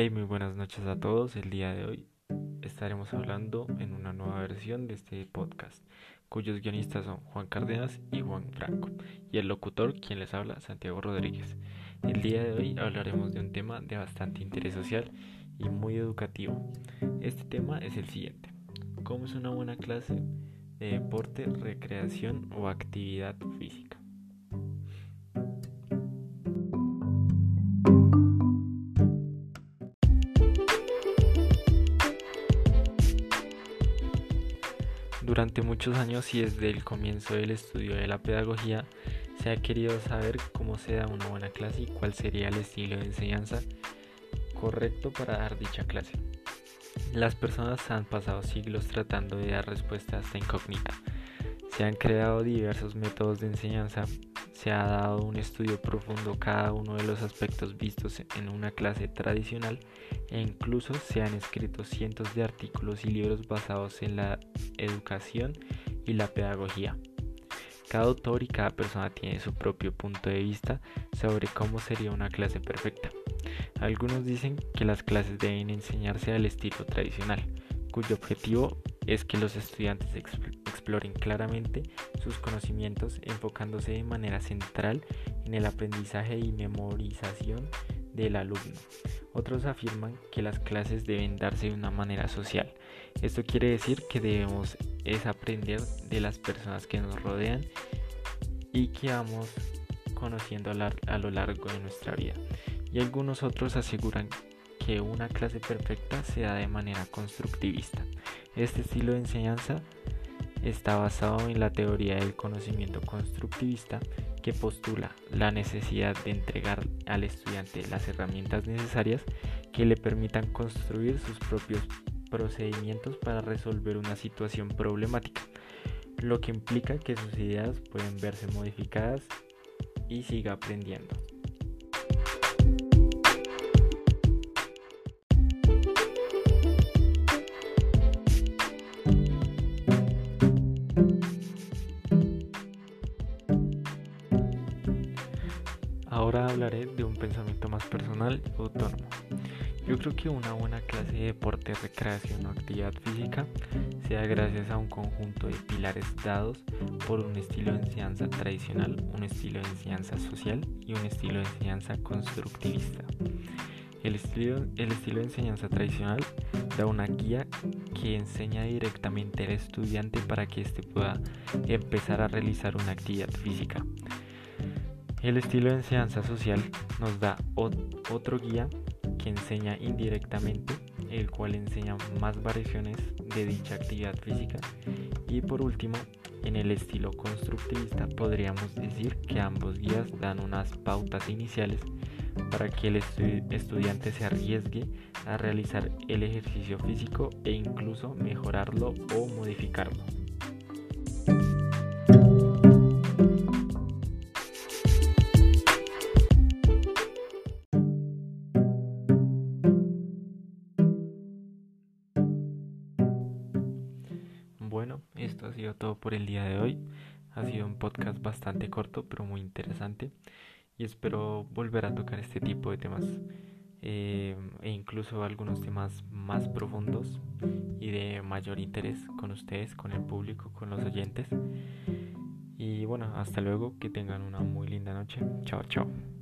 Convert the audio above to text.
Hey, muy buenas noches a todos. El día de hoy estaremos hablando en una nueva versión de este podcast, cuyos guionistas son Juan Cárdenas y Juan Franco, y el locutor quien les habla, Santiago Rodríguez. El día de hoy hablaremos de un tema de bastante interés social y muy educativo. Este tema es el siguiente. ¿Cómo es una buena clase de deporte, recreación o actividad física? Durante muchos años y desde el comienzo del estudio de la pedagogía se ha querido saber cómo se da una buena clase y cuál sería el estilo de enseñanza correcto para dar dicha clase. Las personas han pasado siglos tratando de dar respuesta a esta incógnita. Se han creado diversos métodos de enseñanza, se ha dado un estudio profundo cada uno de los aspectos vistos en una clase tradicional e incluso se han escrito cientos de artículos y libros basados en la educación y la pedagogía. Cada autor y cada persona tiene su propio punto de vista sobre cómo sería una clase perfecta. Algunos dicen que las clases deben enseñarse al estilo tradicional, cuyo objetivo es que los estudiantes exploren claramente sus conocimientos enfocándose de manera central en el aprendizaje y memorización del alumno. Otros afirman que las clases deben darse de una manera social. Esto quiere decir que debemos es aprender de las personas que nos rodean y que vamos conociendo a lo largo de nuestra vida. Y algunos otros aseguran que una clase perfecta se da de manera constructivista. Este estilo de enseñanza está basado en la teoría del conocimiento constructivista que postula la necesidad de entregar al estudiante las herramientas necesarias que le permitan construir sus propios procedimientos para resolver una situación problemática, lo que implica que sus ideas pueden verse modificadas y siga aprendiendo. Ahora hablaré de un pensamiento más personal y autónomo. Yo creo que una buena clase de deporte, recreación o actividad física se da gracias a un conjunto de pilares dados por un estilo de enseñanza tradicional, un estilo de enseñanza social y un estilo de enseñanza constructivista. El estilo, el estilo de enseñanza tradicional da una guía que enseña directamente al estudiante para que éste pueda empezar a realizar una actividad física. El estilo de enseñanza social nos da otro guía que enseña indirectamente, el cual enseña más variaciones de dicha actividad física. Y por último, en el estilo constructivista podríamos decir que ambos guías dan unas pautas iniciales para que el estudiante se arriesgue a realizar el ejercicio físico e incluso mejorarlo o modificarlo. Bueno, esto ha sido todo por el día de hoy. Ha sido un podcast bastante corto, pero muy interesante. Y espero volver a tocar este tipo de temas eh, e incluso algunos temas más profundos y de mayor interés con ustedes, con el público, con los oyentes. Y bueno, hasta luego, que tengan una muy linda noche. Chao, chao.